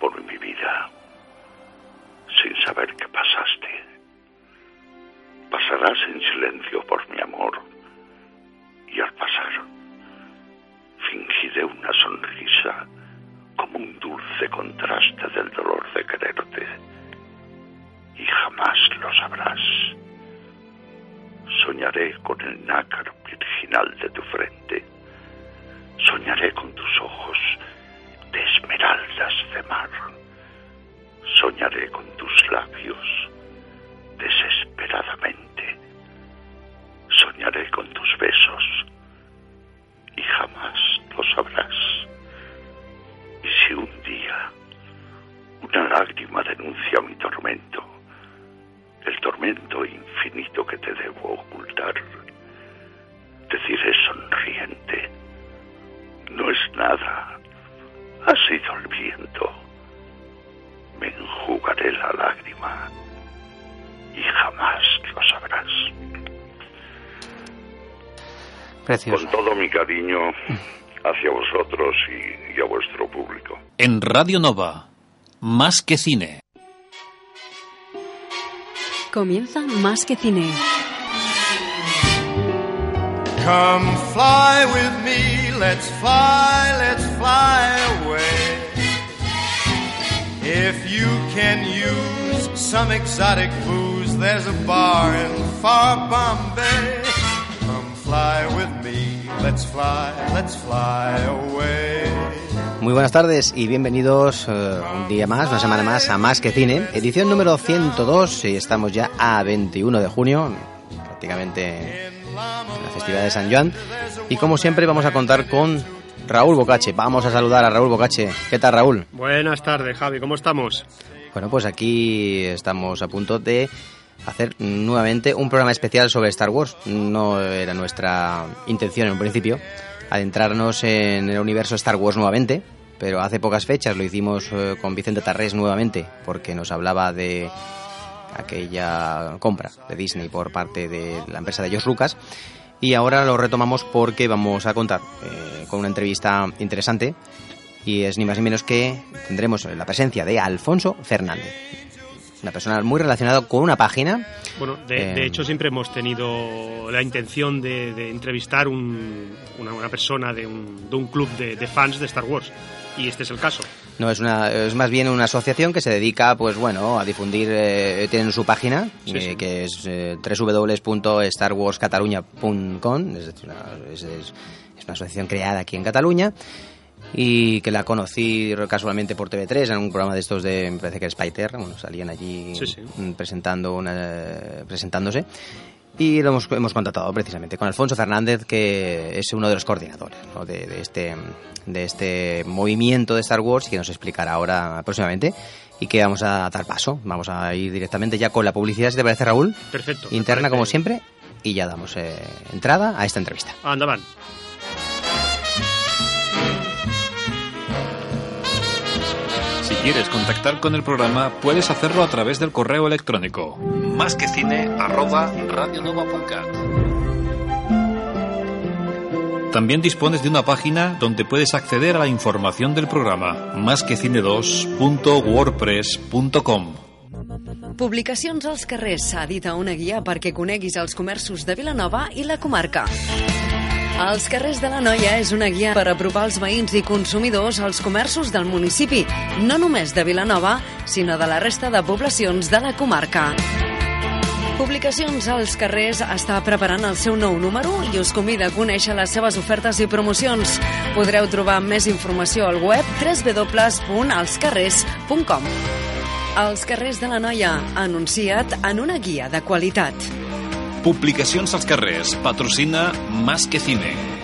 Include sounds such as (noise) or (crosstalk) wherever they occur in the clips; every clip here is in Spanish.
por mi vida sin saber que pasaste. Pasarás en silencio por mi amor y al pasar fingiré una sonrisa como un dulce contraste del dolor de quererte y jamás lo sabrás. Soñaré con el nácar virginal de tu frente. Soñaré con tus ojos de esmeraldas de mar. Soñaré con tus labios desesperadamente. Soñaré con tus besos y jamás lo sabrás. Y si un día una lágrima denuncia mi tormento, el tormento infinito que te debo ocultar, deciré sonriente, no es nada, ha sido el viento, me enjugaré la lágrima y jamás lo sabrás. Precioso. Con todo mi cariño hacia vosotros y, y a vuestro público. En Radio Nova, más que cine. Comienza Más que Cine. Come fly with me, let's fly, let's fly away. If you can use some exotic booze, there's a bar in far Bombay. Come fly with me, let's fly, let's fly away. Muy buenas tardes y bienvenidos eh, un día más, una semana más a Más que Cine, edición número 102 y estamos ya a 21 de junio, prácticamente en la festividad de San Juan y como siempre vamos a contar con Raúl Bocache. Vamos a saludar a Raúl Bocache. ¿Qué tal Raúl? Buenas tardes Javi, ¿cómo estamos? Bueno, pues aquí estamos a punto de hacer nuevamente un programa especial sobre Star Wars. No era nuestra intención en un principio adentrarnos en el universo Star Wars nuevamente, pero hace pocas fechas lo hicimos eh, con Vicente Tarrés nuevamente, porque nos hablaba de aquella compra de Disney por parte de la empresa de George Lucas. Y ahora lo retomamos porque vamos a contar eh, con una entrevista interesante y es ni más ni menos que tendremos la presencia de Alfonso Fernández, una persona muy relacionada con una página. Bueno, de, Eh, de hecho siempre hemos tenido la intención de, de entrevistar un- una, una persona de un, de un club de, fans de Star Wars y este es el caso. No, es una es más bien una asociación que se dedica, pues bueno, a difundir, eh, tienen su página, Sí, eh, sí. que es eh, www.starwarscataluña.com, es, es- es una asociación creada aquí en Cataluña y que la conocí casualmente por TV3 en un programa de estos de, me parece que era Spiter, bueno, salían allí Sí, sí. mm, presentando una, presentándose. Y lo hemos, hemos contactado precisamente con Alfonso Fernández, que es uno de los coordinadores ¿no? de, de este, de este movimiento de Star Wars, que nos explicará ahora próximamente. Y que vamos a dar paso. Vamos a ir directamente ya con la publicidad, si te parece, Raúl. Perfecto. Interna, como siempre. Y ya damos eh, entrada a esta entrevista. Anda, Si quieres contactar con el programa, puedes hacerlo a través del correo electrónico más que cine arroba. También dispones de una página donde puedes acceder a la información del programa másquecine2.wordpress.com. Publicacions als carrers edita una guia perquè coneguis els comerços de Vilanova i la comarca. Els carrers de la Noia és una guia per apropar els veïns i consumidors als comerços del municipi, no només de Vilanova, sinó de la resta de poblacions de la comarca. Publicacions als carrers està preparant el seu nou número i us convida a conèixer les seves ofertes i promocions. Podreu trobar més informació al web www.alscarrers.com. Els carrers de la Noia, anunciat en una guia de qualitat. Publicacions als carrers. Patrocina Más que Cine.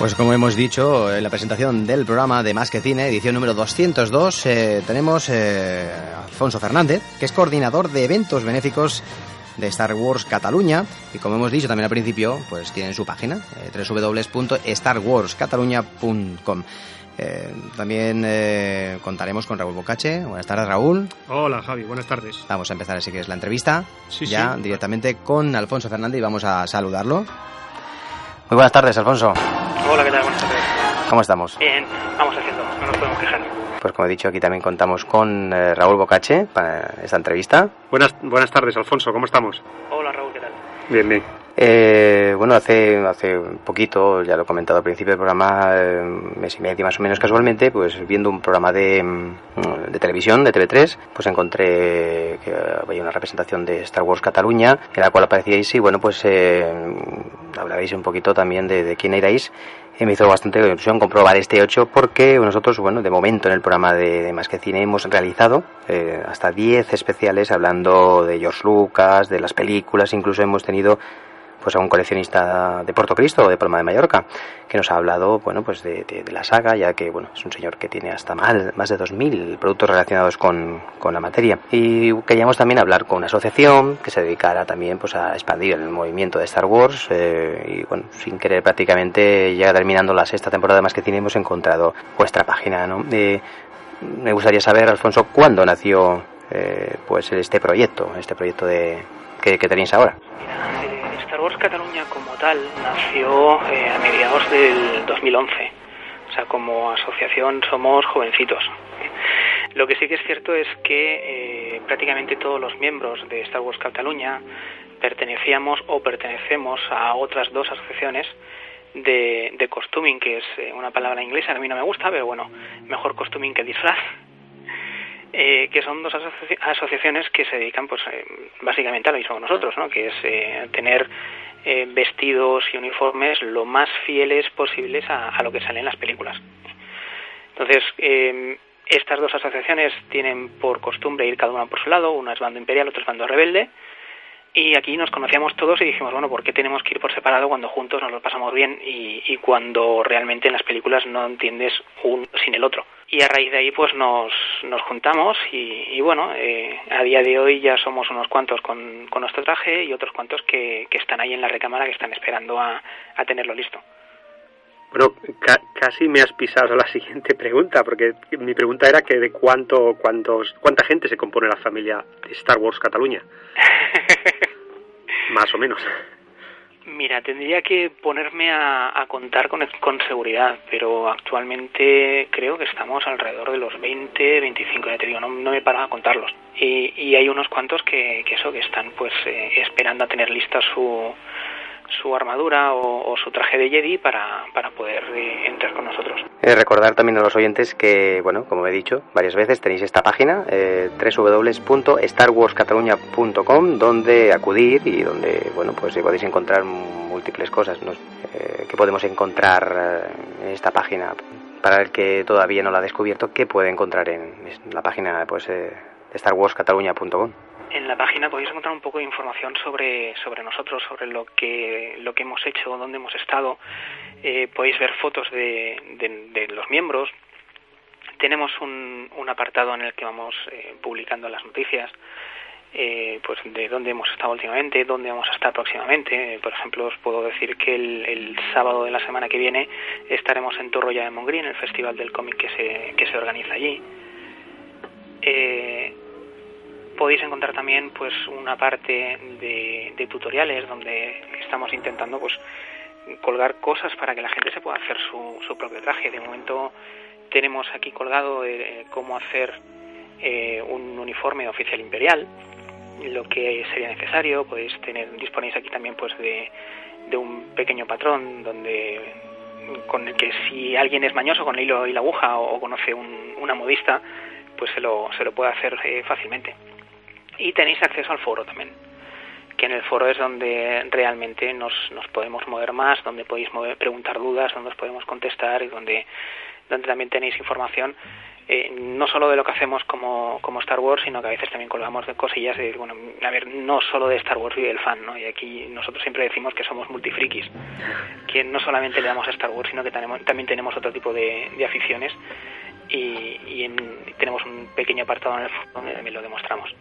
Pues como hemos dicho, en la presentación del programa de Más que Cine, edición número 202, eh, tenemos eh, a Alfonso Fernández, que es coordinador de eventos benéficos de Star Wars Cataluña y como hemos dicho también al principio, pues tienen su página, eh, www.starwarscataluña.com. Eh, también eh, contaremos con Raúl Bocache. Buenas tardes, Raúl. Hola, Javi. Buenas tardes. Vamos a empezar así que es la entrevista. Sí, ya sí. directamente con Alfonso Fernández y vamos a saludarlo. Muy buenas tardes, Alfonso. Hola, ¿qué tal? Buenas tardes. ¿Cómo estamos? Bien, vamos haciendo, no nos podemos quejar. Pues como he dicho, aquí también contamos con eh, Raúl Bocache para esta entrevista. Buenas, buenas tardes, Alfonso. ¿Cómo estamos? Hola, Raúl, ¿qué tal? Bien, bien. Eh, bueno, hace, hace poquito, ya lo he comentado al principio del programa, eh, mes y medio más o menos casualmente, pues viendo un programa de, mm, de televisión, de TV3, pues encontré que había una representación de Star Wars Cataluña, en la cual aparecíais y bueno, pues eh, hablabais un poquito también de, de quién erais. Me hizo bastante ilusión comprobar este 8 porque nosotros, bueno, de momento en el programa de, de Más que Cine hemos realizado eh, hasta 10 especiales hablando de George Lucas, de las películas, incluso hemos tenido pues a un coleccionista de Puerto Cristo de Palma de Mallorca que nos ha hablado bueno pues de, la saga ya que bueno es un señor que tiene hasta mal, más de 2.000 productos relacionados con, con, la materia y queríamos también hablar con una asociación que se dedicara también pues a expandir el movimiento de Star Wars eh, y bueno sin querer prácticamente ya terminando la sexta temporada Más que Cine hemos encontrado vuestra página ¿no? Eh, me gustaría saber Alfonso cuándo nació eh, pues este proyecto este proyecto de que, tenéis ahora eh, Star Wars Cataluña como tal nació eh, a mediados del 2011. O sea, como asociación somos jovencitos. Lo que sí que es cierto es que eh, prácticamente todos los miembros de Star Wars Cataluña pertenecíamos o pertenecemos a otras dos asociaciones de, de costuming, que es eh, una palabra inglesa a mí no me gusta, pero bueno, mejor costuming que disfraz. Eh, que son dos asoci asociaciones que se dedican pues eh, básicamente a lo mismo que nosotros, ¿no? que es eh, tener eh, vestidos y uniformes lo más fieles posibles a, a, lo que sale en las películas. Entonces, eh, estas dos asociaciones tienen por costumbre ir cada una por su lado, una es bando imperial, otra es bando rebelde, y aquí nos conocíamos todos y dijimos, bueno, ¿por qué tenemos que ir por separado cuando juntos nos lo pasamos bien y, y cuando realmente en las películas no entiendes uno sin el otro? Y a raíz de ahí pues nos, nos juntamos y, y bueno, eh, a día de hoy ya somos unos cuantos con, con nuestro traje y otros cuantos que, que, están ahí en la recámara que están esperando a, a tenerlo listo. Bueno, ca casi me has pisado la (laughs) siguiente pregunta, porque mi pregunta era que de cuánto, cuántos, cuánta gente se compone la familia Star Wars Cataluña. (laughs) Más o menos. Mira, tendría que ponerme a, contar con, con, seguridad, pero actualmente creo que estamos alrededor de los 20, 25, ya te digo, no, no me paro a contarlos. Y, y, hay unos cuantos que, que eso, que están pues eh, esperando a tener lista su, su armadura o, su traje de Jedi para, para poder eh, entrar con nosotros. Eh, recordar también a los oyentes que, bueno, como he dicho varias veces, tenéis esta página, eh, www.starwarscataluña.com, donde acudir y donde, bueno, pues podéis encontrar múltiples cosas. Eh, que podemos encontrar eh, en esta página. Para el que todavía no la ha descubierto, ¿qué puede encontrar en la página pues, eh, de starwarscataluña.com? En la página podéis encontrar un poco de información sobre, sobre nosotros, sobre lo que, lo que hemos hecho, dónde hemos estado. Eh, podéis ver fotos de, de, los miembros. Tenemos un, un apartado en el que vamos eh, publicando las noticias. Eh, pues de dónde hemos estado últimamente, dónde vamos a estar próximamente. Por ejemplo, os puedo decir que el, sábado de la semana que viene estaremos en Torroya de Montgrí, en el festival del cómic que se, que se organiza allí. Eh, podéis encontrar también pues una parte de, de, tutoriales donde estamos intentando pues colgar cosas para que la gente se pueda hacer su, su propio traje. De momento tenemos aquí colgado eh, cómo hacer eh, un uniforme oficial imperial, lo que sería necesario. Podéis tener disponéis aquí también pues de, un pequeño patrón donde con el que si alguien es mañoso con el hilo y la aguja o, o conoce un, una modista, pues se lo, se lo puede hacer eh, fácilmente y tenéis acceso al foro también que en el foro es donde realmente nos, nos podemos mover más, donde podéis mover, preguntar dudas, donde os podemos contestar y donde, donde también tenéis información eh, no solo de lo que hacemos como, como Star Wars, sino que a veces también colgamos de cosillas de, bueno, a ver, no solo de Star Wars vive el fan, ¿no? Y aquí nosotros siempre decimos que somos multifrikis, que no solamente le damos a Star Wars, sino que tenemos, también tenemos otro tipo de, de aficiones y, tenemos un pequeño apartado en el foro donde también lo demostramos.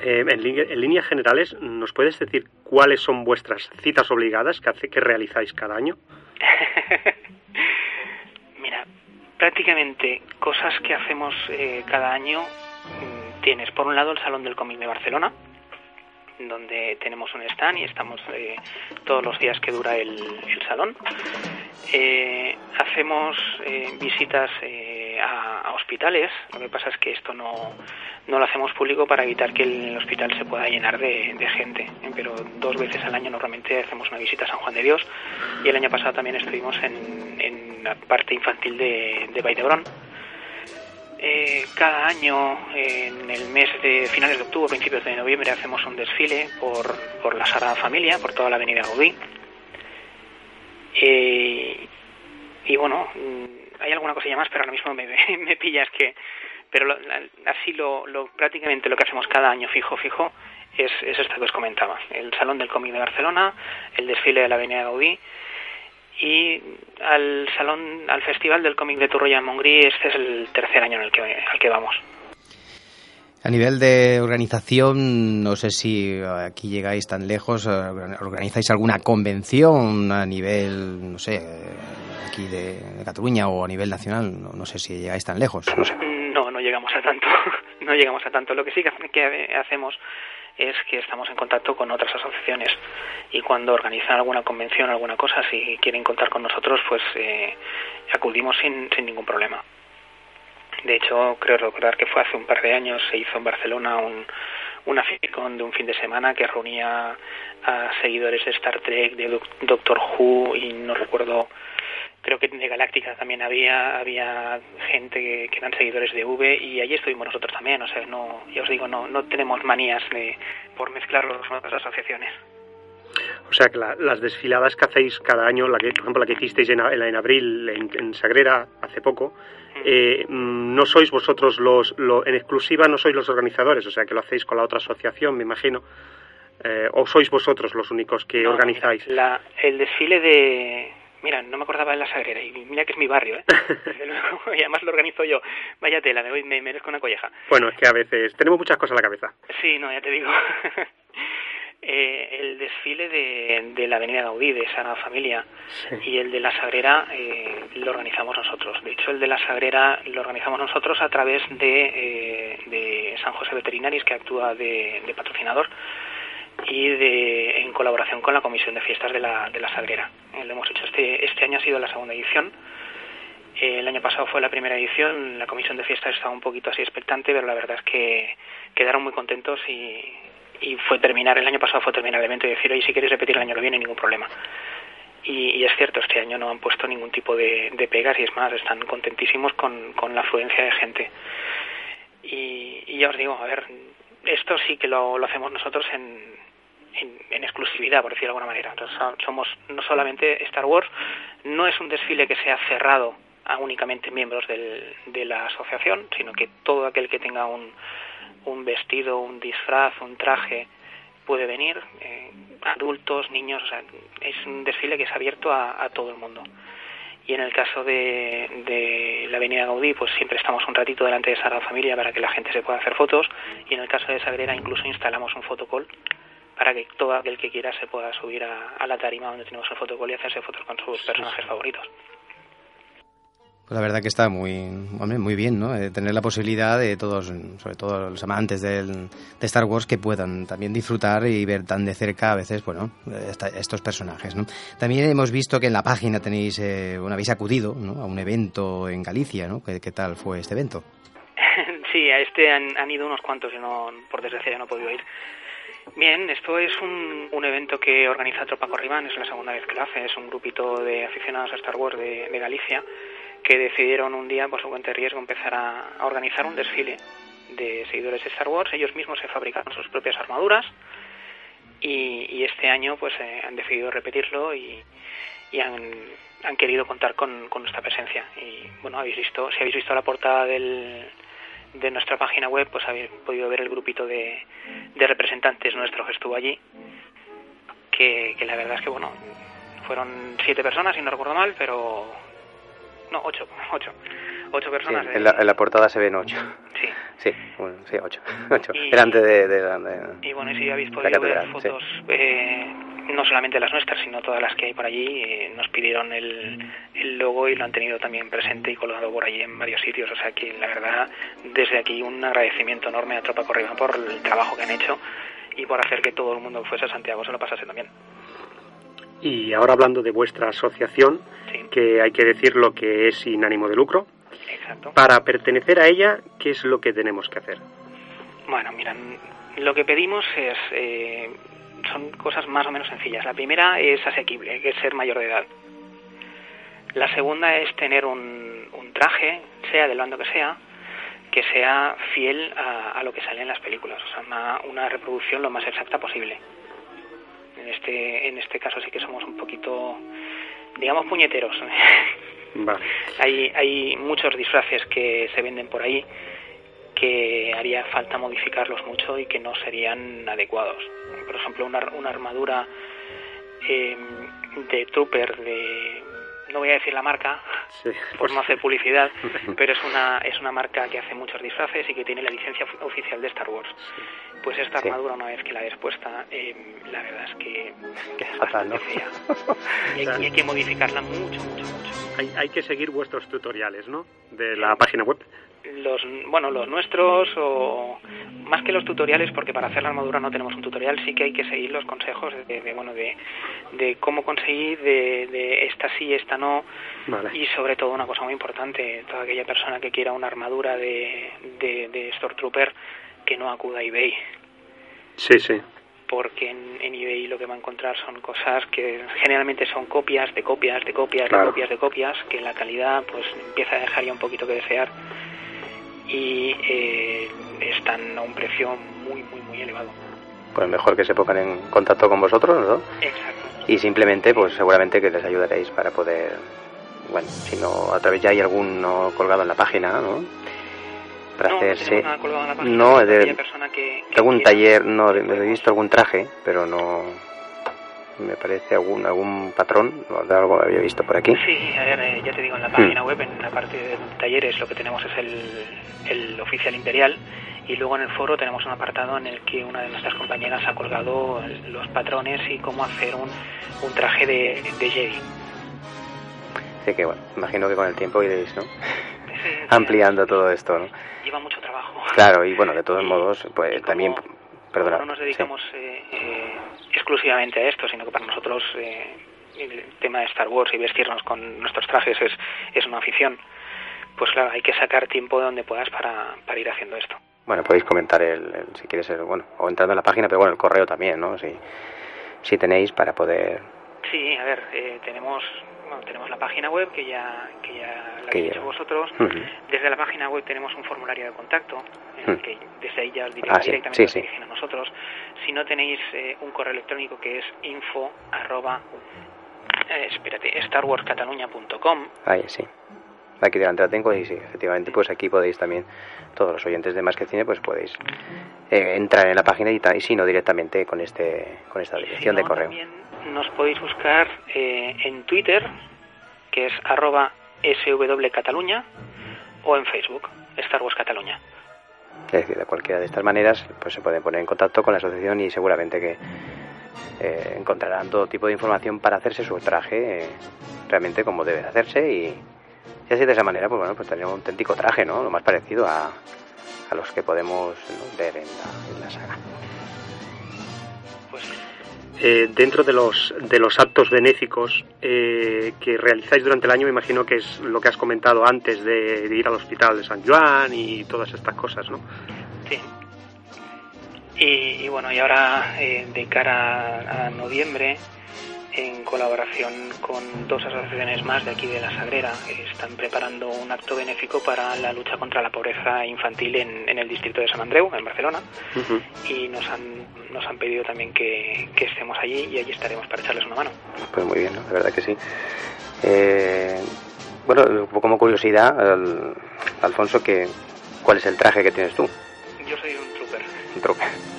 Eh, en, líneas generales, ¿nos puedes decir cuáles son vuestras citas obligadas que, hace, que realizáis cada año? (laughs) Mira, prácticamente cosas que hacemos eh, cada año mm, tienes por un lado el Salón del Cómic de Barcelona, donde tenemos un stand y estamos eh, todos los días que dura el, salón. hacemos visitas a, hospitales. Lo que pasa es que esto no, no lo hacemos público para evitar que el hospital se pueda llenar de, gente. Pero dos veces al año normalmente hacemos una visita a San Juan de Dios y el año pasado también estuvimos en, en la parte infantil de, de. Eh, cada año, en el mes de finales de octubre, principios de noviembre, hacemos un desfile por, por la Sagrada Familia, por toda la Avenida Gaudí. Eh, y bueno, hay alguna cosilla más, pero ahora mismo me, (laughs) me pillas que... Pero así lo, prácticamente lo que hacemos cada año fijo, fijo, es, es esto que os comentaba. El Salón del Cómic de Barcelona, el desfile de la Avenida Gaudí y al Salón, al Festival del Cómic de Turroya en Mongrí, este es el tercer año en el que, al que vamos. A nivel de organización, no sé si aquí llegáis tan lejos, organizáis alguna convención a nivel, no sé, aquí de, Cataluña o a nivel nacional, no, sé si llegáis tan lejos. No, no, llegamos a tanto, (laughs) no llegamos a tanto. Lo que sí que hacemos es que estamos en contacto con otras asociaciones y cuando organizan alguna convención, alguna cosa, si quieren contar con nosotros, pues eh, acudimos sin, sin ningún problema. De hecho, creo recordar que fue hace un par de años, se hizo en Barcelona un, una de un fin de semana que reunía a seguidores de Star Trek, de Doctor Who y no recuerdo, creo que de Galáctica también había había gente que, eran seguidores de V y allí estuvimos nosotros también, o sea, no, ya os digo, no, no tenemos manías de, por mezclarlos con otras asociaciones. O sea que las desfiladas que hacéis cada año, la que, por ejemplo la que hicisteis en, en abril en, Sagrera hace poco, eh, mm, no sois vosotros los, en exclusiva, no sois los organizadores, o sea que lo hacéis con la otra asociación, me imagino, eh, o sois vosotros los únicos que organizáis. la, el desfile de, mira, no me acordaba de la Sagrera y mira que es mi barrio, ¿eh? (laughs) y además lo organizo yo. Vaya tela, me, me merezco una colleja. Bueno, es que a veces tenemos muchas cosas en la cabeza. Sí, no, ya te digo. (laughs) Eh, el desfile de, de, la Avenida Gaudí, de Sagrada Familia, y el de la Sagrera eh, lo organizamos nosotros. De hecho, el de la Sagrera lo organizamos nosotros a través de, eh, de San José Veterinaris, que actúa de, patrocinador, y de, en colaboración con la Comisión de Fiestas de la, de la Sagrera. lo hemos hecho este, este año, ha sido la segunda edición. El año pasado fue la primera edición, la comisión de fiestas estaba un poquito así expectante, pero la verdad es que quedaron muy contentos y, y fue terminar, el año pasado fue terminar el evento y decir, oye, si quieres repetir el año que viene, ningún problema. Y, es cierto, este año no han puesto ningún tipo de, pegas y es más, están contentísimos con, con la afluencia de gente. Y, ya os digo, a ver, esto sí que lo, lo hacemos nosotros en, en, exclusividad, por decirlo de alguna manera. Entonces, somos no solamente Star Wars, no es un desfile que sea cerrado a únicamente miembros del, de la asociación, sino que todo aquel que tenga un, un vestido, un disfraz, un traje puede venir, eh, adultos, niños, o sea, es un desfile que es abierto a, todo el mundo. Y en el caso de, de, la Avenida Gaudí, pues siempre estamos un ratito delante de esa Familia para que la gente se pueda hacer fotos. Y en el caso de Sagrera incluso instalamos un fotocall para que todo aquel que quiera se pueda subir a, a la tarima donde tenemos el fotocall y hacerse fotos con sus personajes favoritos. Pues la verdad que está muy, muy bien, ¿no? Eh, tener la posibilidad de todos, sobre todo los amantes del, de Star Wars, que puedan también disfrutar y ver tan de cerca a veces, bueno, estos personajes, ¿no? También hemos visto que en la página tenéis, eh, habéis acudido. A un evento en Galicia, ¿no? ¿Qué, tal fue este evento? (laughs) Sí, a este han, ido unos cuantos, y no, por desgracia ya no he podido ir. Bien, esto es un, un evento que organiza Tropa Corribán, es la segunda vez que lo hace, es un grupito de aficionados a Star Wars de, de Galicia que decidieron un día, por su cuenta de riesgo, empezar a, organizar un desfile de seguidores de Star Wars. Ellos mismos se fabricaron sus propias armaduras y, este año pues eh, han decidido repetirlo y, y han, han querido contar con, con nuestra presencia. Y bueno, habéis visto, si habéis visto la portada del, de nuestra página web, pues habéis podido ver el grupito de, de representantes nuestros que estuvo allí, que, que la verdad es que, bueno, fueron siete personas, si no recuerdo mal, pero... No, ocho, ocho. Ocho personas. Sí, de- en, la, en la portada se ven ocho. Sí. Sí, bueno, sí, ocho. (laughs) ocho. Y- de, de, de- Y bueno, y si habéis La podido ver sí. fotos, eh, no solamente las nuestras, sino todas las que hay por allí, eh, nos pidieron el, el logo y lo han tenido también presente y colgado por allí en varios sitios. O sea que la verdad, desde aquí un agradecimiento enorme a Tropa Corriba por el trabajo que han hecho y por hacer que todo el mundo que fuese a Santiago se lo pasase también. Y ahora hablando de vuestra asociación, que hay que decir lo que es sin ánimo de lucro, exacto. para pertenecer a ella, ¿qué es lo que tenemos que hacer? Bueno, miran, lo que pedimos es eh, son cosas más o menos sencillas. La primera es asequible, hay que ser mayor de edad. La segunda es tener un, un traje, sea del bando que sea, que sea fiel a, a lo que sale en las películas, o sea, una, una reproducción lo más exacta posible. En este, en este caso sí que somos un poquito, digamos, puñeteros. (laughs) Vale. Hay, hay muchos disfraces que se venden por ahí que haría falta modificarlos mucho y que no serían adecuados. Por ejemplo, una, una armadura eh, de Trooper de... No voy a decir la marca Sí. por no hacer publicidad, (laughs) pero es una, es una marca que hace muchos disfraces y que tiene la licencia ofi- oficial de Star Wars. Pues esta Sí. armadura, una vez que la ves puesta, eh, la verdad es que es fatal, bastante ¿no? fea. (laughs) Y hay, y hay que modificarla mucho, mucho, mucho. Hay, hay que seguir vuestros tutoriales, ¿no? De la página web. Los bueno los nuestros o más que los tutoriales porque para hacer la armadura no tenemos un tutorial sí que hay que seguir los consejos de, de, bueno de, de cómo conseguir de, de esta sí esta no Vale. y sobre todo una cosa muy importante toda aquella persona que quiera una armadura de, de, de Stormtrooper que no acuda a eBay Sí, sí. porque en, en eBay lo que va a encontrar son cosas que generalmente son copias de copias de copias Claro. de copias de copias que la calidad pues empieza a dejar ya un poquito que desear y eh, están a un precio muy muy muy elevado Pues mejor que se pongan en contacto con vosotros, ¿no? exacto Y simplemente, pues seguramente que les ayudaréis para poder, bueno, si no, a través ya hay alguno colgado en la página, ¿no? Para no, no hacerse... nada colgado en la página, No, pero de- persona que, que algún quiera, taller, no, he visto algún traje, pero no... Me parece algún algún patrón, de algo había visto por aquí. Sí, eh, ya te digo, en la página web, en la parte de talleres, lo que tenemos es el, el oficial imperial y luego en el foro tenemos un apartado en el que una de nuestras compañeras ha colgado los patrones y cómo hacer un, un traje de, de Jedi. Así que bueno, imagino que con el tiempo iréis, ¿no? Sí, (laughs) Ampliando todo esto, ¿no? Lleva mucho trabajo. Claro, y bueno, de todos (laughs) Y- modos, pues también, perdona. no nos sí. dedicamos eh, eh, exclusivamente a esto, sino que para nosotros eh, el tema de Star Wars y vestirnos con nuestros trajes es, es una afición. Pues claro, hay que sacar tiempo de donde puedas para, para ir haciendo esto. Bueno, podéis comentar el, el- si quieres, el, bueno, o entrando en la página, pero bueno, el correo también, ¿no? Si, si tenéis para poder... Sí, a ver, eh, tenemos bueno, tenemos la página web que ya que ya la Que habéis ya- dicho vosotros. Desde la página web tenemos un formulario de contacto en el que desde ahí ya os Ah, sí, directamente sí, dirigen a nosotros. Si no tenéis eh, un correo electrónico que es info arroba eh, espérate, starwarscataluña.com Ahí sí. Aquí delante la tengo y sí, efectivamente, pues aquí podéis también, todos los oyentes de Más que Cine, pues podéis eh, entrar en la página y, si no directamente con este con esta si dirección de correo. También nos podéis buscar eh, en Twitter, que es arroba swcataluña, o en Facebook, Star Wars Cataluña. Es decir, de cualquiera de estas maneras, pues se pueden poner en contacto con la asociación y seguramente que eh, encontrarán todo tipo de información para hacerse su traje eh, realmente como debe de hacerse y, y así de esa manera, pues bueno, pues tener un auténtico traje, ¿no? Lo más parecido a, a los que podemos ¿no? ver en la, en la saga. Pues Eh, dentro de los, de los actos benéficos eh, que realizáis durante el año, me imagino que es lo que has comentado antes de, de ir al hospital de San Juan y todas estas cosas, ¿no? Sí. Y, y bueno, y ahora eh, de cara a, a noviembre, en colaboración con dos asociaciones más de aquí de La Sagrera. Están preparando un acto benéfico para la lucha contra la pobreza infantil en, en el distrito de San Andreu, en Barcelona. Y nos han, nos han pedido también que, que, estemos allí y allí estaremos para echarles una mano. Pues muy bien, ¿no? de verdad que sí. Eh, bueno, como curiosidad, Alfonso, que, ¿cuál es el traje que tienes tú? Yo soy un trooper. Un trooper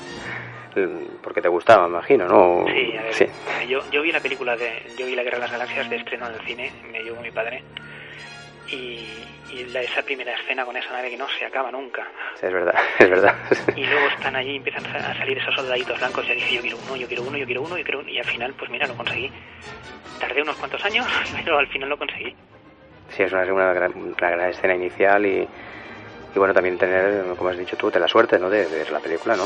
porque te gustaba, imagino, ¿no? Sí, a ver, sí. Yo, yo vi la película de, yo vi la Guerra de las Galaxias de estreno en el cine, me llevó mi padre y, y la, esa primera escena con esa nave que no se acaba nunca. Sí, es verdad, (laughs) es verdad. Y luego están allí y empiezan a salir esos soldaditos blancos y dije yo quiero uno, yo quiero uno, yo quiero uno, yo quiero uno y al final pues mira lo conseguí. Tardé unos cuantos años, (laughs) pero al final lo conseguí. Sí, es una, una, gran, una gran escena inicial y, y bueno también tener, como has dicho tú, de la suerte, ¿no? De, de ver la película, ¿no?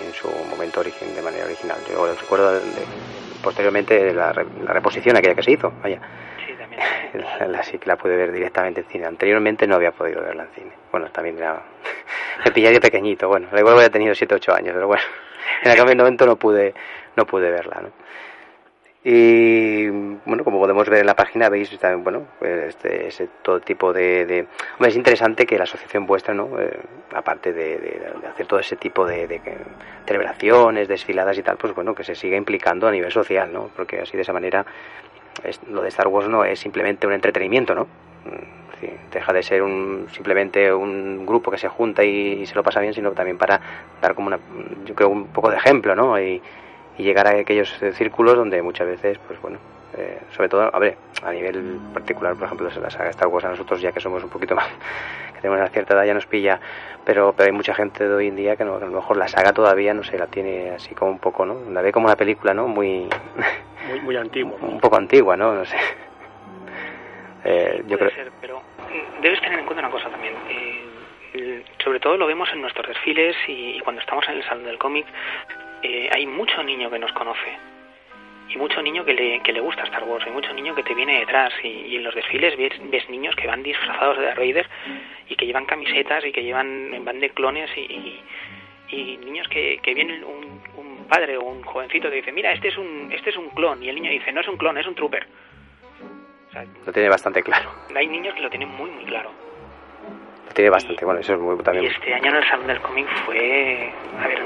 En su momento origen, de manera original. Yo recuerdo de, posteriormente la, la, reposición aquella que se hizo, vaya. Sí, también. (laughs) La, sí que la pude ver directamente en cine. Anteriormente no había podido verla en cine. Bueno, también era... (laughs) me pillaría pequeñito, bueno, igual había tenido 7 8 años, pero bueno, en aquel momento no pude, no pude verla, ¿no? Y bueno, como podemos ver en la página, veis también, bueno, este, ese todo tipo de, es interesante que la asociación vuestra, ¿no? Eh, aparte de, hacer todo ese tipo de, de, celebraciones, desfiladas y tal, pues bueno, que se siga implicando a nivel social, ¿no? Porque así de esa manera es, lo de Star Wars no es simplemente un entretenimiento, ¿no? Sí, deja de ser un, simplemente un grupo que se junta y, y, se lo pasa bien, sino también para dar como una, yo creo, un poco de ejemplo, ¿no? Y, y llegar a aquellos círculos donde muchas veces, pues bueno, eh, sobre todo, a ver, a nivel particular, por ejemplo, la saga Star Wars a nosotros ya que somos un poquito más, (laughs) que tenemos una cierta edad ya nos pilla, pero, pero hay mucha gente de hoy en día que, no, que a lo mejor la saga todavía, no sé, la tiene así como un poco, ¿no? La ve como una película, ¿no? Muy... (laughs) Muy, muy antigua. un poco antigua, ¿no? No sé. Eh, yo creo... Ser, pero debes tener en cuenta una cosa también. Eh, sobre todo lo vemos en nuestros desfiles y, y cuando estamos en el salón del cómic, eh, hay mucho niño que nos conoce y mucho niño que le, que le gusta Star Wars, hay mucho niño que te viene detrás y, y en los desfiles ves, ves, niños que van disfrazados de Darth Vader y que llevan camisetas y que llevan van de clones y, y, y niños que, que vienen un, un, padre o un jovencito que dice mira este es un este es un clon. Y el niño dice no es un clon es un trooper. O sea, lo tiene bastante claro. hay niños que lo tienen muy muy claro. Lo tiene bastante bueno eso es muy también y este año en el salón del cómic fue a ver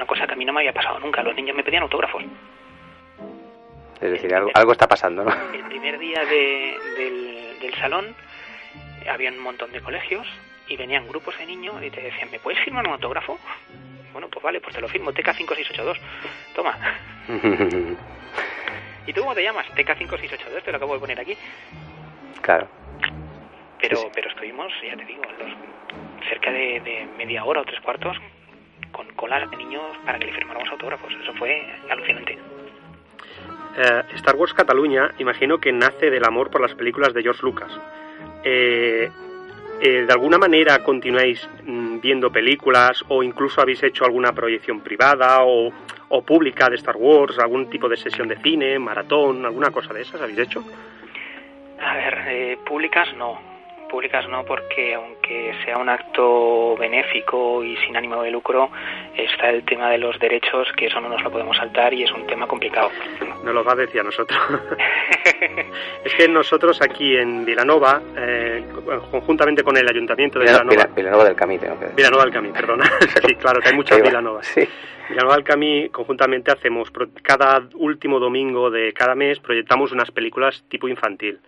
una cosa que a mí no me había pasado nunca. Los niños me pedían autógrafos. Es decir, algo, algo está pasando, ¿no? El primer día de, del, del, salón había un montón de colegios y venían grupos de niños y te decían, ¿me puedes firmar un autógrafo? Bueno, pues vale, pues te lo firmo, TK5682. Toma. (laughs) ¿Y tú cómo te llamas? TK5682, te lo acabo de poner aquí. Claro. Pero, pero estuvimos, ya te digo, los, cerca de, de media hora o tres cuartos con colas de niños para que le firmáramos autógrafos. Eso fue alucinante. Eh, Star Wars Cataluña, imagino que nace del amor por las películas de George Lucas. Eh, eh, ¿De alguna manera continuáis mm, viendo películas o incluso habéis hecho alguna proyección privada o, o, pública de Star Wars, algún tipo de sesión de cine, maratón, alguna cosa de esas habéis hecho? A ver, eh, públicas no públicas no, porque aunque sea un acto benéfico y sin ánimo de lucro, está el tema de los derechos, que eso no nos lo podemos saltar y es un tema complicado. No lo va a decir a nosotros. (laughs) es que nosotros aquí en Vilanova, eh, conjuntamente con el Ayuntamiento de Vilanova... Vilanova, Vilanova del Camí, tengo que decir. Vilanova del Camí, perdona. (laughs) sí, claro, que hay muchas Vilanovas. Sí. Vilanova del Camí, conjuntamente hacemos, cada último domingo de cada mes, proyectamos unas películas tipo infantil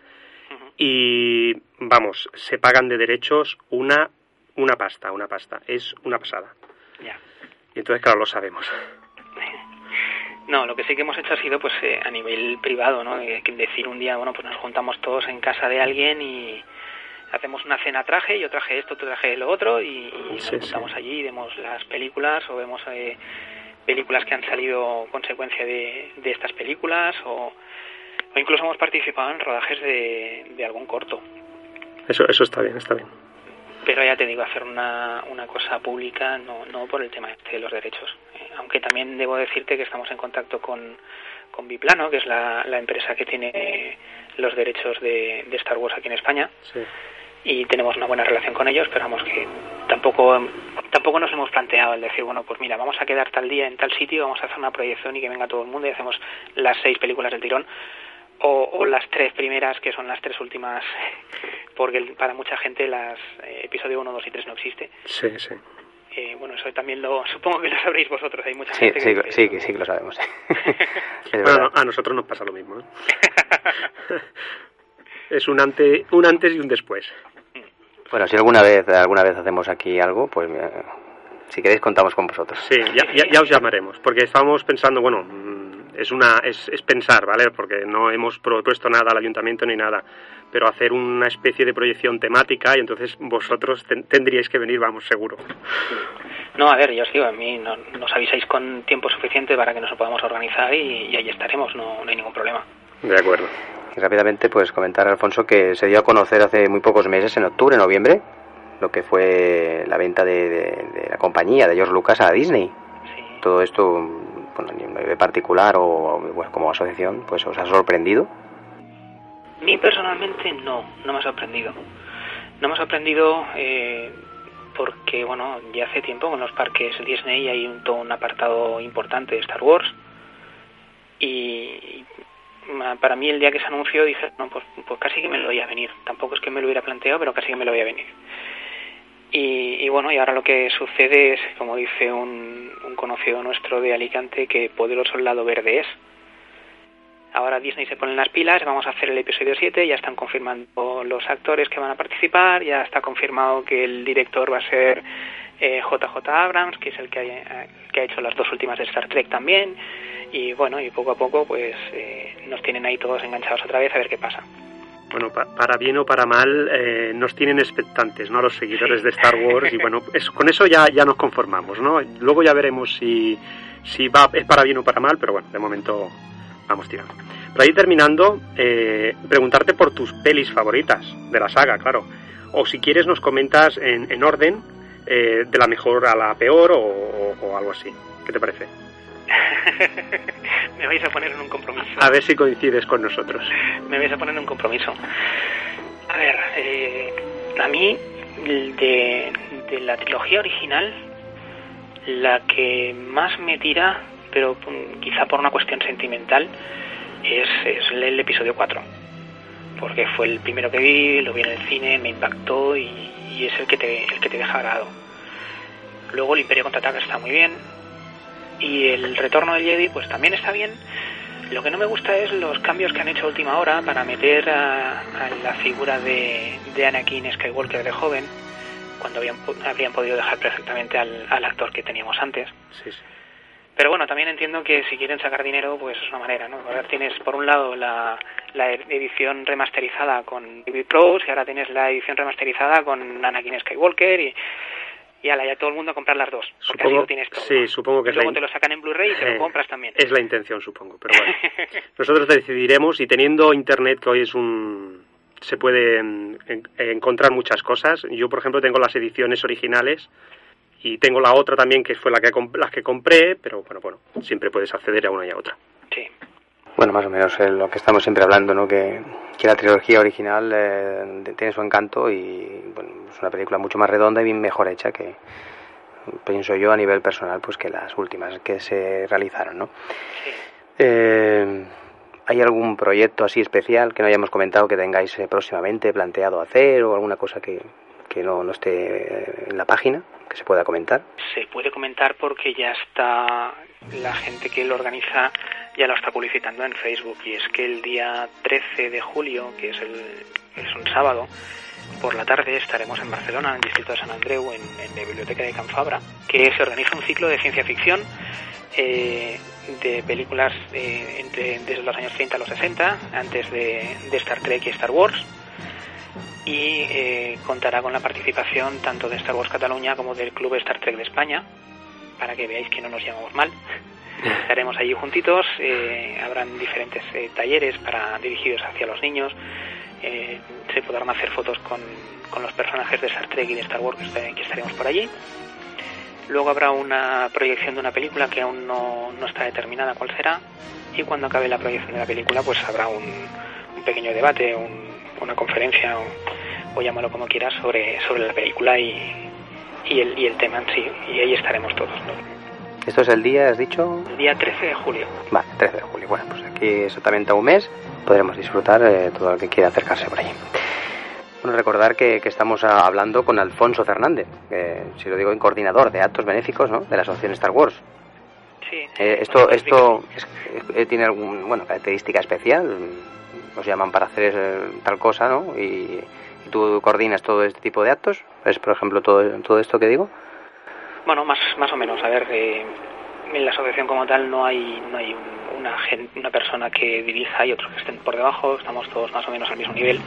y vamos, se pagan de derechos una una pasta, una pasta, es una pasada. Ya. Y entonces claro, lo sabemos. No, lo que sí que hemos hecho ha sido pues eh, a nivel privado, ¿no? Eh, decir un día, bueno, pues nos juntamos todos en casa de alguien y hacemos una cena traje, yo traje esto, tú traje lo otro y, y sí, nos juntamos sí. allí y vemos las películas o vemos eh, películas que han salido consecuencia de, de estas películas o o incluso hemos participado en rodajes de, de algún corto. Eso, eso está bien, está bien. Pero ya te digo, hacer una, una cosa pública no, no por el tema de los derechos. Eh, aunque también debo decirte que estamos en contacto con, con Biplano, que es la, la empresa que tiene los derechos de, de Star Wars aquí en España. Sí. y tenemos una buena relación con ellos, pero vamos que tampoco tampoco nos hemos planteado el decir, bueno, pues mira, vamos a quedar tal día en tal sitio, vamos a hacer una proyección y que venga todo el mundo y hacemos las seis películas del tirón o, las tres primeras, que son las tres últimas, (laughs) porque para mucha gente las eh, episodio 1, 2 y 3 no existe. Sí, sí. Eh, bueno, eso también lo (laughs) supongo que lo sabréis vosotros. Hay mucha sí, gente sí, que, sí, sí, sí que lo sabemos. (laughs) bueno, a nosotros nos pasa lo mismo. ¿eh? es un, ante, un antes y un después. Bueno, si alguna vez alguna vez hacemos aquí algo, pues eh, si queréis contamos con vosotros. Sí, ya, ya, ya os llamaremos, porque estábamos pensando, bueno, es una es, es, pensar, ¿vale? Porque no hemos propuesto nada al ayuntamiento ni nada, pero hacer una especie de proyección temática y entonces vosotros tendríais que venir, vamos, seguro. No, a ver, yo os digo, a mí no, nos avisáis con tiempo suficiente para que nos podamos organizar y, y ahí estaremos, no, no hay ningún problema. De acuerdo. Y rápidamente, pues comentar, Alfonso, que se dio a conocer hace muy pocos meses, en octubre, noviembre, lo que fue la venta de, de, de la compañía de George Lucas a Disney. Sí. Todo esto bueno, nivel particular o bueno, como asociación, pues os ha sorprendido? A mí personalmente no, no me ha sorprendido. No me ha sorprendido eh, porque, bueno, ya hace tiempo con los parques Disney hay un, todo un apartado importante de Star Wars y para mí el día que se anunció dije, no, pues, pues casi que me lo voy a venir. Tampoco es que me lo hubiera planteado, pero casi que me lo voy a venir. Y, y, bueno, y ahora lo que sucede es, como dice un, un, conocido nuestro de Alicante, que poderoso el lado verde es. Ahora Disney se pone las pilas, vamos a hacer el episodio 7, ya están confirmando los actores que van a participar, ya está confirmado que el director va a ser eh, JJ Abrams, que es el que ha, que ha hecho las dos últimas de Star Trek también, y bueno, y poco a poco pues eh, nos tienen ahí todos enganchados otra vez a ver qué pasa bueno, pa para bien o para mal, eh, nos tienen expectantes, ¿no? Los seguidores de Star Wars y bueno, es, con eso ya, ya nos conformamos, ¿no? Luego ya veremos si, si va, es para bien o para mal, pero bueno, de momento vamos tirando. Para ir terminando, eh, preguntarte por tus pelis favoritas de la saga, claro. O si quieres nos comentas en, en orden, eh, de la mejor a la peor o, o, o algo así. ¿Qué te parece? (laughs) me vais a poner en un compromiso. A ver si coincides con nosotros. Me vais a poner en un compromiso. A ver, eh, a mí, de, de, la trilogía original, la que más me tira, pero quizá por una cuestión sentimental, es, es el episodio 4. Porque fue el primero que vi, lo vi en el cine, me impactó y, y es el que, te, el que te deja grado. Luego el Imperio Contraataca está muy bien, y el retorno del Jedi pues también está bien. Lo que no me gusta es los cambios que han hecho a última hora para meter a, a la figura de, de, Anakin Skywalker de joven, cuando habían, habrían podido dejar perfectamente al, al actor que teníamos antes. Sí, sí. Pero bueno, también entiendo que si quieren sacar dinero, pues es una manera, ¿no? Ahora tienes, por un lado, la, la edición remasterizada con David Prowse y ahora tienes la edición remasterizada con Anakin Skywalker y y ala, ya todo el mundo a comprar las dos. Porque supongo, así lo tienes todo. Sí, supongo que y luego es te lo sacan en Blu-ray y te eh, lo compras también. Es la intención, supongo. Pero bueno, (laughs) nosotros decidiremos y teniendo internet que hoy es un se puede en, en, encontrar muchas cosas. Yo, por ejemplo, tengo las ediciones originales y tengo la otra también que fue la que las que compré, pero bueno, bueno, siempre puedes acceder a una y a otra. Sí. Bueno, más o menos eh, lo que estamos siempre hablando, ¿no? Que, que la trilogía original eh, tiene su encanto y bueno, es una película mucho más redonda y bien mejor hecha que, pienso yo, a nivel personal, pues que las últimas que se realizaron, ¿no? Eh, ¿Hay algún proyecto así especial que no hayamos comentado que tengáis eh, próximamente planteado hacer o alguna cosa que, que no, no esté en la página se pueda comentar? Se puede comentar porque ya está la gente que lo organiza ya lo está publicitando en Facebook y es que el día 13 de julio, que es, el, es un sábado, por la tarde estaremos en Barcelona, en el distrito de San Andreu, en, la biblioteca de Can Fabra, que se organiza un ciclo de ciencia ficción eh, de películas eh, entre, desde los años 30 a los 60, antes de, de Star Trek y Star Wars, y eh, contará con la participación tanto de Star Wars Cataluña como del Club Star Trek de España, para que veáis que no nos llamamos mal. Estaremos allí juntitos, eh, habrán diferentes eh, talleres para dirigidos hacia los niños, eh, se podrán hacer fotos con, con, los personajes de Star Trek y de Star Wars que, estaremos por allí. Luego habrá una proyección de una película que aún no, no está determinada cuál será y cuando acabe la proyección de la película pues habrá un, un pequeño debate, un, una conferencia, o llámalo como quieras, sobre, sobre la película y, y, el, y el tema en sí. Y ahí estaremos todos. ¿Esto es el día, has dicho? El día 13 de julio. Vale, 13 de julio. Bueno, pues aquí exactamente a un mes podremos disfrutar eh, todo el que quiera acercarse por allí. Bueno, recordar que, que estamos hablando con Alfonso Fernández, que, si lo digo, en coordinador de actos benéficos ¿no? de la Asociación Star Wars. Sí. Eh, esto esto es- eh, tiene algún, bueno, característica especial. Os llaman para hacer eh, tal cosa, ¿no? Y tú coordinas todo este tipo de actos. Es, por ejemplo, todo, todo esto que digo. Bueno, más, más o menos. A ver, eh, en la asociación como tal no hay, no hay un- una, gen- una persona que dirija y otros que estén por debajo. Estamos todos más o menos al mismo nivel.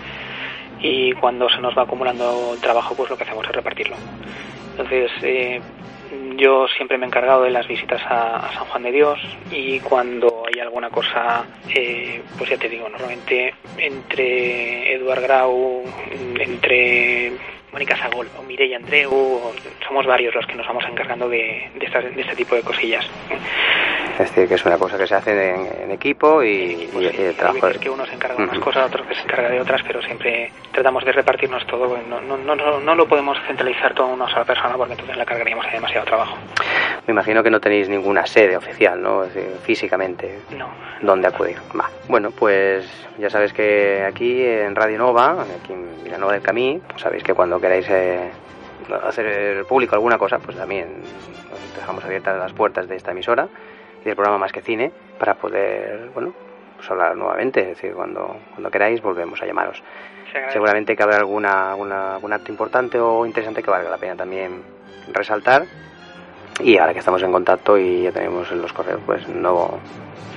Y cuando se nos va acumulando el trabajo, pues lo que hacemos es repartirlo. Entonces, eh, yo siempre me he encargado de las visitas a, San Juan de Dios y cuando hay alguna cosa, eh, pues ya te digo, normalmente entre Eduard Grau, entre Mónica Sagol o Mireia Andreu, o- somos varios los que nos vamos encargando de, de, de este tipo de cosillas. Es decir, que es una cosa que se hace en, en equipo y, Pues y- sí, y el trabajo. veces que uno se encarga de unas cosas, otro que se encarga de otras, pero siempre tratamos de repartirnos todo. No, no, no, no, lo podemos centralizar todo en una sola persona porque entonces le cargaríamos de demasiado trabajo. Me imagino que no tenéis ninguna sede oficial, ¿no? Físicamente. No. ¿Dónde acudir? Va. Bueno, pues ya sabéis que aquí en Radio Nova, aquí en Villanova del Camí, pues sabéis que cuando queráis eh, hacer público alguna cosa, pues también os dejamos abiertas las puertas de esta emisora y del programa Más que Cine para poder, bueno, pues hablar nuevamente. Es decir, cuando, cuando queráis volvemos a llamaros. Se. Seguramente que habrá alguna, alguna, algún acto importante o interesante que valga la pena también resaltar. Y ahora que estamos en contacto y ya tenemos los correos, pues no,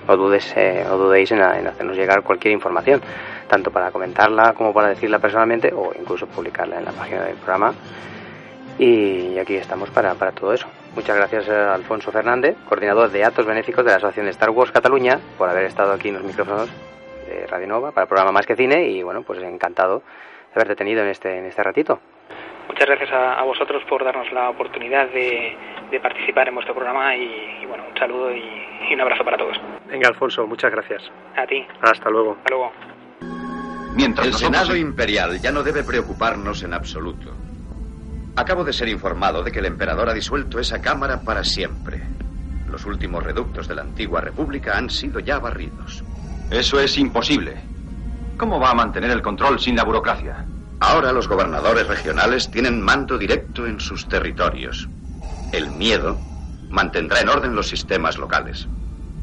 no, dudes, eh, no dudéis en, en hacernos llegar cualquier información, tanto para comentarla como para decirla personalmente o incluso publicarla en la página del programa. Y aquí estamos para, para todo eso. Muchas gracias a Alfonso Fernández, coordinador de actos benéficos de la Asociación de Star Wars Cataluña, por haber estado aquí en los micrófonos de Radio Nova para el programa Más que Cine y bueno, pues encantado de haberte tenido en este, en este ratito. Muchas gracias a, a vosotros por darnos la oportunidad de, de participar en vuestro programa y, y bueno, un saludo y, y un abrazo para todos. Venga, Alfonso, muchas gracias. A ti. Hasta luego. Hasta luego. Mientras El nosotros- Senado Imperial ya no debe preocuparnos en absoluto. Acabo de ser informado de que el emperador ha disuelto esa Cámara para siempre. Los últimos reductos de la antigua República han sido ya barridos. Eso es imposible. ¿Cómo va a mantener el control sin la burocracia? Ahora los gobernadores regionales tienen mando directo en sus territorios. El miedo mantendrá en orden los sistemas locales.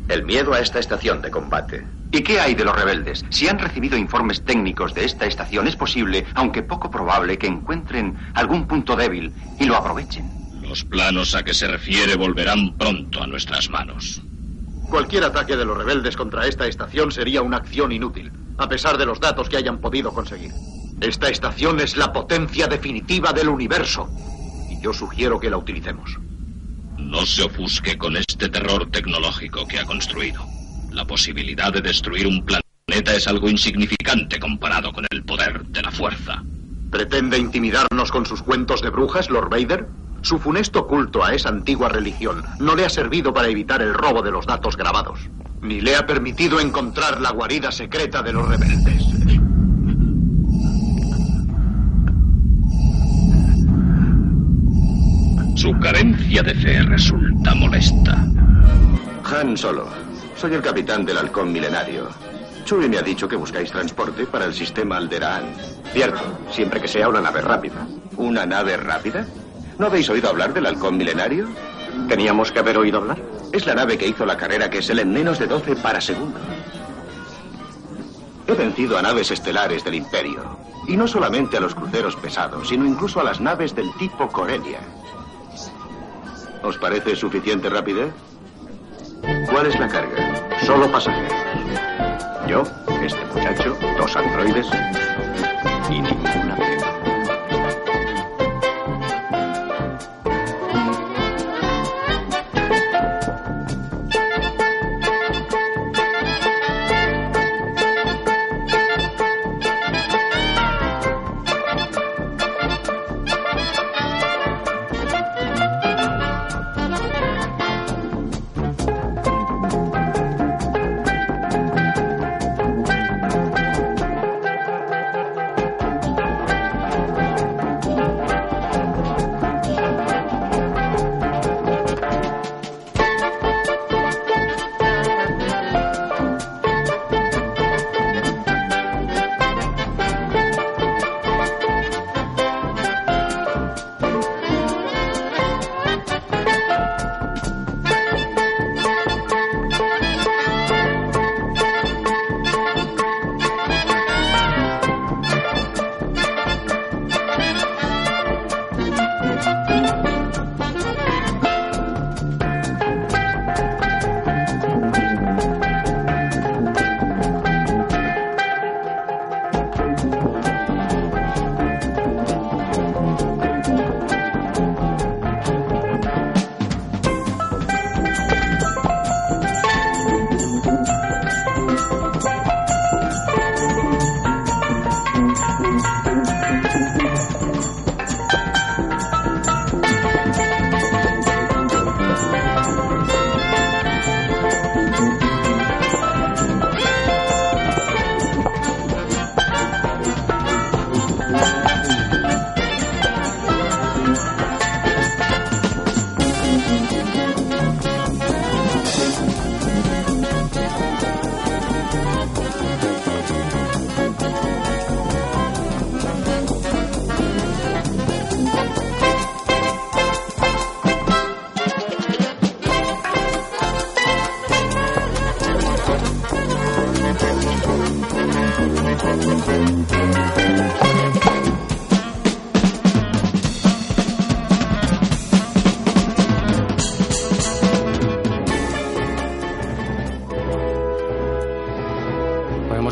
El miedo a esta estación de combate. ¿Y qué hay de los rebeldes? Si han recibido informes técnicos de esta estación, es posible, aunque poco probable, que encuentren algún punto débil y lo aprovechen. Los planos a que se refiere volverán pronto a nuestras manos. Cualquier ataque de los rebeldes contra esta estación sería una acción inútil, a pesar de los datos que hayan podido conseguir. Esta estación es la potencia definitiva del universo, yo sugiero que la utilicemos. No se ofusque con este terror tecnológico que ha construido. La posibilidad de destruir un planeta es algo insignificante comparado con el poder de la fuerza. ¿Pretende intimidarnos con sus cuentos de brujas, Lord Vader? Su funesto culto a esa antigua religión no le ha servido para evitar el robo de los datos grabados, ni le ha permitido encontrar la guarida secreta de los rebeldes. Su carencia de fe resulta molesta. Han Solo, soy el capitán del halcón milenario. Chewie me ha dicho que buscáis transporte para el sistema Alderaan. Cierto, siempre que sea una nave rápida. ¿Una nave rápida? ¿No habéis oído hablar del halcón milenario? Teníamos que haber oído hablar. Es la nave que hizo la carrera que es el en menos de 12 para segundo. He vencido a naves estelares del Imperio. Y no solamente a los cruceros pesados, sino incluso a las naves del tipo Corellia. ¿Os parece suficiente rapidez? ¿Cuál es la carga? Solo pasajeros. Yo, este muchacho, dos androides y ninguna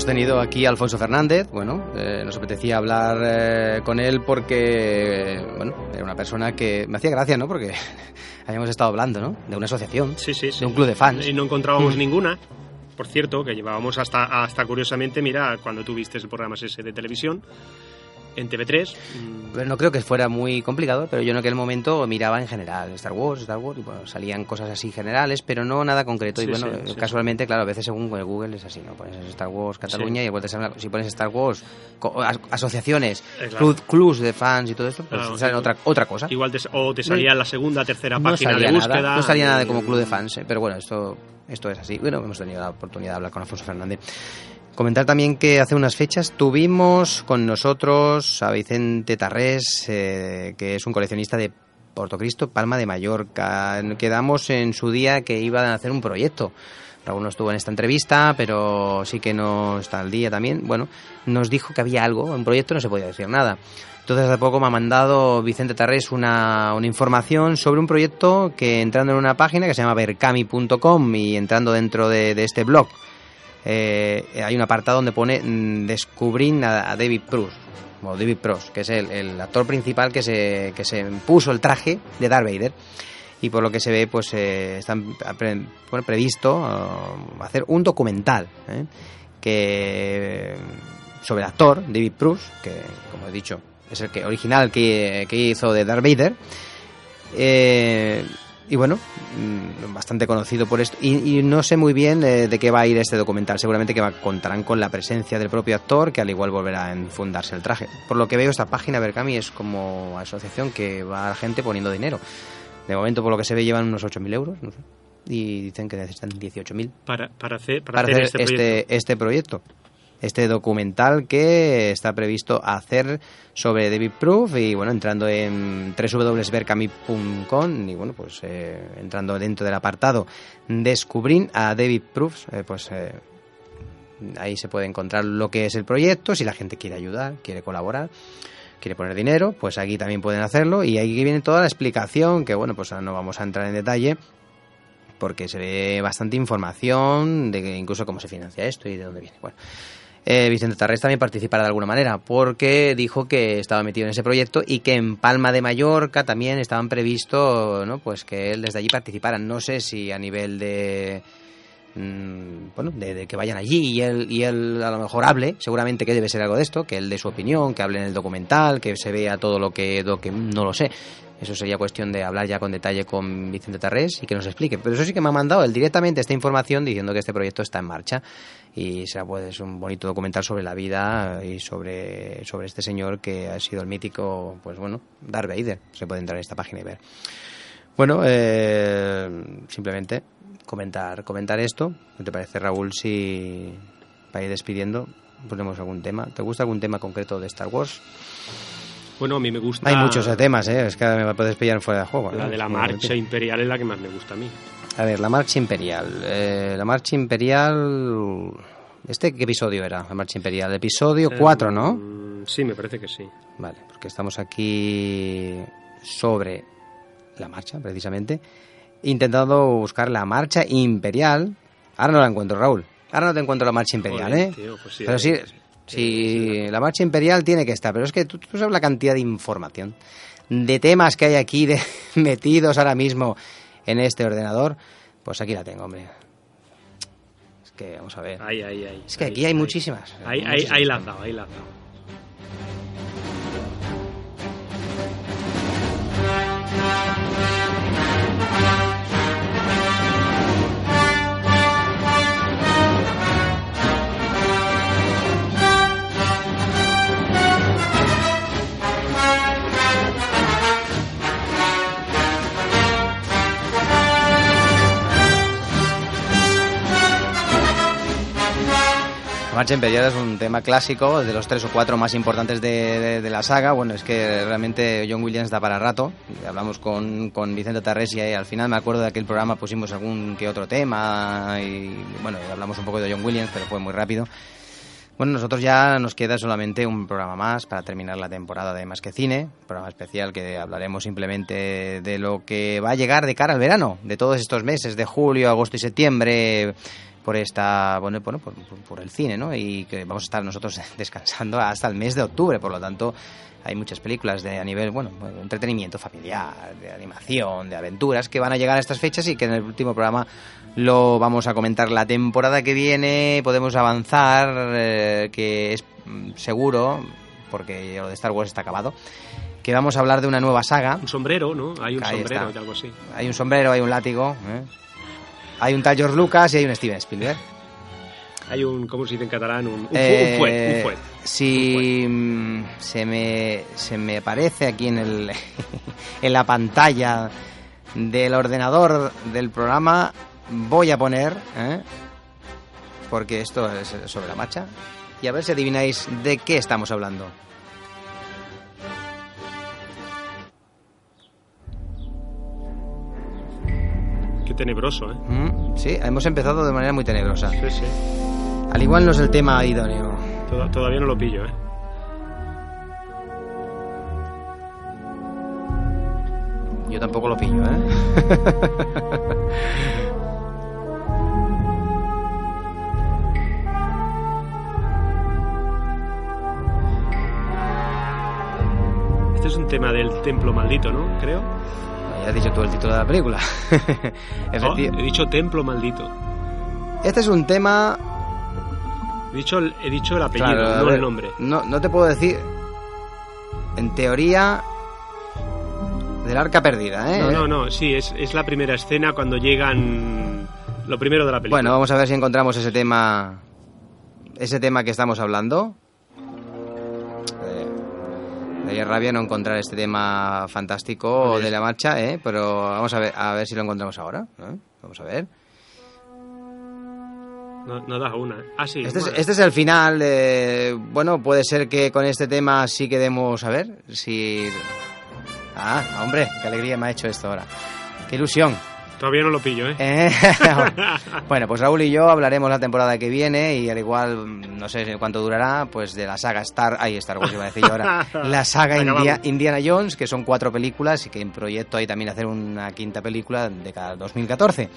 hemos tenido aquí a Alfonso Fernández. Bueno, eh, nos apetecía hablar eh, con él porque, bueno, era una persona que me hacía gracia, ¿no? Porque (laughs) habíamos estado hablando, ¿no? De una asociación, Sí, sí, sí. de un club de fans. Y no encontrábamos ninguna. Por cierto, que llevábamos hasta, hasta curiosamente, mira, cuando tuviste el programa ese de televisión, en TV3. mm, Pero no creo que fuera muy complicado, pero yo en aquel momento miraba en general Star Wars, Star Wars, y bueno, salían cosas así generales, pero no nada concreto. y bueno, sí, sí. casualmente, claro, a veces según Google es así, ¿no? Pones Star Wars Cataluña y vuelves a si pones Star Wars, co- as- asociaciones, Eh, claro. clubs de fans y todo esto, pues Claro, sale sí. otra, otra cosa. Igual te, o te salía la segunda, tercera no página de búsqueda. nada, no salía nada de como club de fans, eh, pero bueno, esto, esto es así. Bueno, hemos tenido la oportunidad de hablar con Alfonso Fernández. Comentar también que hace unas fechas tuvimos con nosotros a Vicente Tarrés, eh, que es un coleccionista de Portocristo, Palma de Mallorca. Quedamos en su día que iban a hacer un proyecto. Raúl no estuvo en esta entrevista, pero sí que no está al día también. Bueno, nos dijo que había algo, un proyecto no se podía decir nada. Entonces hace poco me ha mandado Vicente Tarrés una, una información sobre un proyecto que entrando en una página que se llama berkami.com y entrando dentro de, de este blog eh, hay un apartado donde pone mm, descubrir a, David Proust o David Proust, que es el, actor principal que se, que se puso el traje de Darth Vader y por lo que se ve pues eh, están pre- bueno, previsto uh, hacer un documental ¿eh? que sobre el actor David Proust que como he dicho es el que original que, que hizo de Darth Vader eh, y bueno, mm, bastante conocido por esto. Y, y no sé muy bien eh, de qué va a ir este documental. Seguramente que va, contarán con la presencia del propio actor, que al igual volverá a enfundarse el traje. Por lo que veo, esta página Berkami es como asociación que va a la gente poniendo dinero. De momento, por lo que se ve, llevan unos 8.000 euros. no sé. Y dicen que necesitan 18.000 Para, para hacer, para para hacer hacer este, proyecto. este, este proyecto. Este documental que está previsto hacer sobre David Proof y bueno, entrando en www.berkami.com y bueno, pues eh, entrando dentro del apartado Descubrir a David Proof, eh, pues eh, ahí se puede encontrar lo que es el proyecto, si la gente quiere ayudar, quiere colaborar quiere poner dinero, pues aquí también pueden hacerlo y ahí viene toda la explicación, que bueno, pues no vamos a entrar en detalle porque se ve bastante información de que incluso cómo se financia esto y de dónde viene. Bueno, eh, Vicente Tarrés también participará de alguna manera porque dijo que estaba metido en ese proyecto y que en Palma de Mallorca también estaban previsto, ¿no? Pues que él desde allí participara. No sé si a nivel de mm, bueno, de, de que vayan allí y él, y él a lo mejor hable, seguramente que debe ser algo de esto, que él dé su opinión, que hable en el documental, que se vea todo lo que, lo que no lo sé. Eso sería cuestión de hablar ya con detalle con Vicente Tarrés y que nos explique. Pero eso sí que me ha mandado él directamente esta información diciendo que este proyecto está en marcha y será pues un bonito documental sobre la vida y sobre, sobre este señor que ha sido el mítico, pues bueno, Darth Vader. Se puede entrar en esta página y ver. Bueno, eh, simplemente comentar, comentar esto. ¿Qué te parece, Raúl, si para ir despidiendo ponemos algún tema? ¿Te gusta algún tema concreto de Star Wars? Bueno, a mí me gusta. Hay muchos temas, ¿eh? Es que me puedes pillar fuera de juego. La ¿no? de la marcha imperial es la que más me gusta a mí. A ver, la marcha imperial. Eh, la marcha imperial... ¿Este qué episodio era? La marcha imperial. El episodio 4, ¿no? Mm, Sí, me parece que sí. Vale, porque estamos aquí sobre la marcha, precisamente, intentando buscar la marcha imperial. Ahora no la encuentro, Raúl. Ahora no te encuentro la marcha imperial, Joder, ¿eh? tío, pues sí, pero sí, eh, sí, la marcha imperial tiene que estar, pero es que tú, tú sabes la cantidad de información, de temas que hay aquí de, (laughs) metidos ahora mismo en este ordenador. Pues aquí la tengo, hombre. Es que, vamos a ver. Ahí, ahí, ahí. Es que ahí, aquí hay ahí. muchísimas. Ahí, ahí, muchísimas. ahí la has dado, ahí la Marcha Imperial es un tema clásico, de los tres o cuatro más importantes de, de- de la saga. Bueno, es que realmente John Williams da para rato. Hablamos con, con Vicente Tarresi y al final me acuerdo de aquel programa pusimos algún que otro tema y bueno, hablamos un poco de John Williams, pero fue muy rápido. Bueno, nosotros ya nos queda solamente un programa más para terminar la temporada de Más que Cine, programa especial que hablaremos simplemente de lo que va a llegar de cara al verano, de todos estos meses de julio, agosto y septiembre por esta bueno, bueno por, por- el cine, ¿no? Y que vamos a estar nosotros (laughs) descansando hasta el mes de octubre, por lo tanto hay muchas películas de a nivel, bueno, bueno, entretenimiento familiar, de animación, de aventuras que van a llegar a estas fechas y que en el último programa lo vamos a comentar la temporada que viene, podemos avanzar, eh, que es mm, seguro, porque lo de Star Wars está acabado, que vamos a hablar de una nueva saga. Un sombrero, ¿no? Hay un Ahí sombrero está. y algo así. Hay un sombrero, hay un látigo, ¿eh? Hay un tal George Lucas y hay un Steven Spielberg. Hay un, ¿cómo se dice en catalán? Un, Eh, un fuet, un fuet. Si mm, se me, se me aparece aquí en, el, (laughs) en la pantalla del ordenador del programa, voy a poner, ¿eh? porque esto es sobre la marcha, y a ver si adivináis de qué estamos hablando. Qué tenebroso, ¿eh? Mm, Sí, hemos empezado de manera muy tenebrosa. Sí, sí. Al igual no es el tema idóneo. Toda- Todavía no lo pillo, ¿eh? Yo tampoco lo pillo, ¿eh? Este es un tema del templo maldito, ¿no? Creo. Ya has dicho tú el título de la película. (laughs) He dicho templo maldito. Este es un tema He dicho el, he dicho el apellido, Claro, no el nombre. No, no te puedo decir. En teoría. Del arca perdida, ¿eh? No, no, no, sí, es, es la primera escena cuando llegan lo primero de la película. Bueno, vamos a ver si encontramos ese tema. Ese tema que estamos hablando. Daría rabia no encontrar este tema fantástico de la marcha, ¿eh? Pero vamos a ver, a ver si lo encontramos ahora. ¿eh? Vamos a ver. No, no da una. ¿eh? Ah, sí. Este es, este el final. eh, bueno, puede ser que con este tema sí quedemos a ver si. Ah, hombre, qué alegría me ha hecho esto ahora. Qué ilusión. Todavía no lo pillo, ¿eh? Eh, (laughs) (laughs) bueno, pues Raúl y yo hablaremos la temporada que viene y al igual, no sé cuánto durará, pues de la saga Star, ay, Star Wars iba a decir yo ahora, (laughs) la saga India-. Indiana Jones, que son cuatro películas y que en proyecto hay también hacer una quinta película de cada 2014.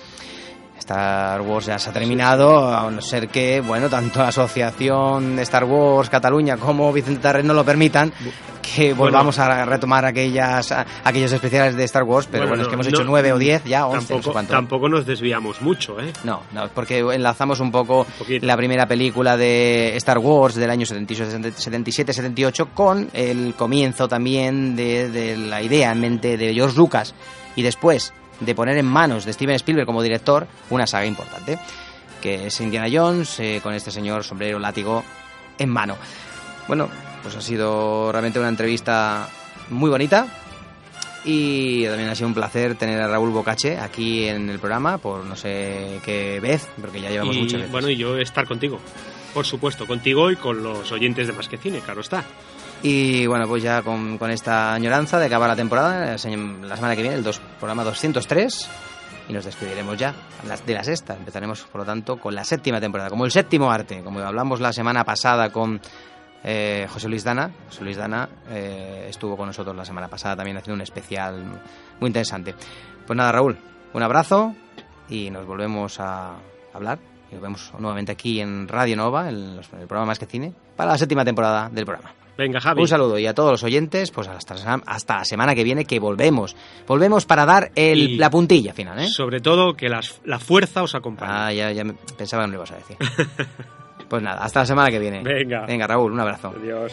Star Wars ya se ha terminado, a no ser que, bueno, tanto la asociación de Star Wars Cataluña como Vicente Tarrés no lo permitan, que Bueno. volvamos a retomar aquellas a- aquellos especiales de Star Wars, pero bueno, es no, que hemos hecho nueve o diez, ya once, no sé Tampoco, cuánto. tampoco nos desviamos mucho, ¿eh? No, no, porque enlazamos un poco la primera película de Star Wars del año 77-78 con el comienzo también de, de la idea en mente de George Lucas y después de poner en manos de Steven Spielberg como director una saga importante, que es Indiana Jones eh, con este señor sombrero látigo en mano. Bueno, pues ha sido realmente una entrevista muy bonita, y también ha sido un placer tener a Raúl Bocache aquí en el programa por no sé qué vez, porque ya llevamos y, muchas veces. bueno, y yo estar contigo. Por supuesto, contigo y con los oyentes de Más que Cine, claro está. Y bueno, pues ya con, esta añoranza de acabar la temporada, la se- la semana que viene, el dos, programa 203, y nos despediremos ya de la sexta. Empezaremos, por lo tanto, con la séptima temporada, como el séptimo arte, como hablamos la semana pasada con eh, José Luis Dana. José Luis Dana eh, estuvo con nosotros la semana pasada también haciendo un especial muy interesante. Pues nada, Raúl, un abrazo y nos volvemos a hablar. Y nos vemos nuevamente aquí en Radio Nova, en el programa Más que Cine, para la séptima temporada del programa. Venga, Javi. Un saludo y a todos los oyentes, pues hasta, hasta la semana que viene que volvemos. Volvemos para dar el, Y- la puntilla final, ¿eh? Sobre todo que las- la fuerza os acompañe. Ah, ya, ya me- pensaba que no lo ibas a decir. (laughs) pues nada, hasta la semana que viene. Venga. Venga, Raúl, un abrazo. Adiós.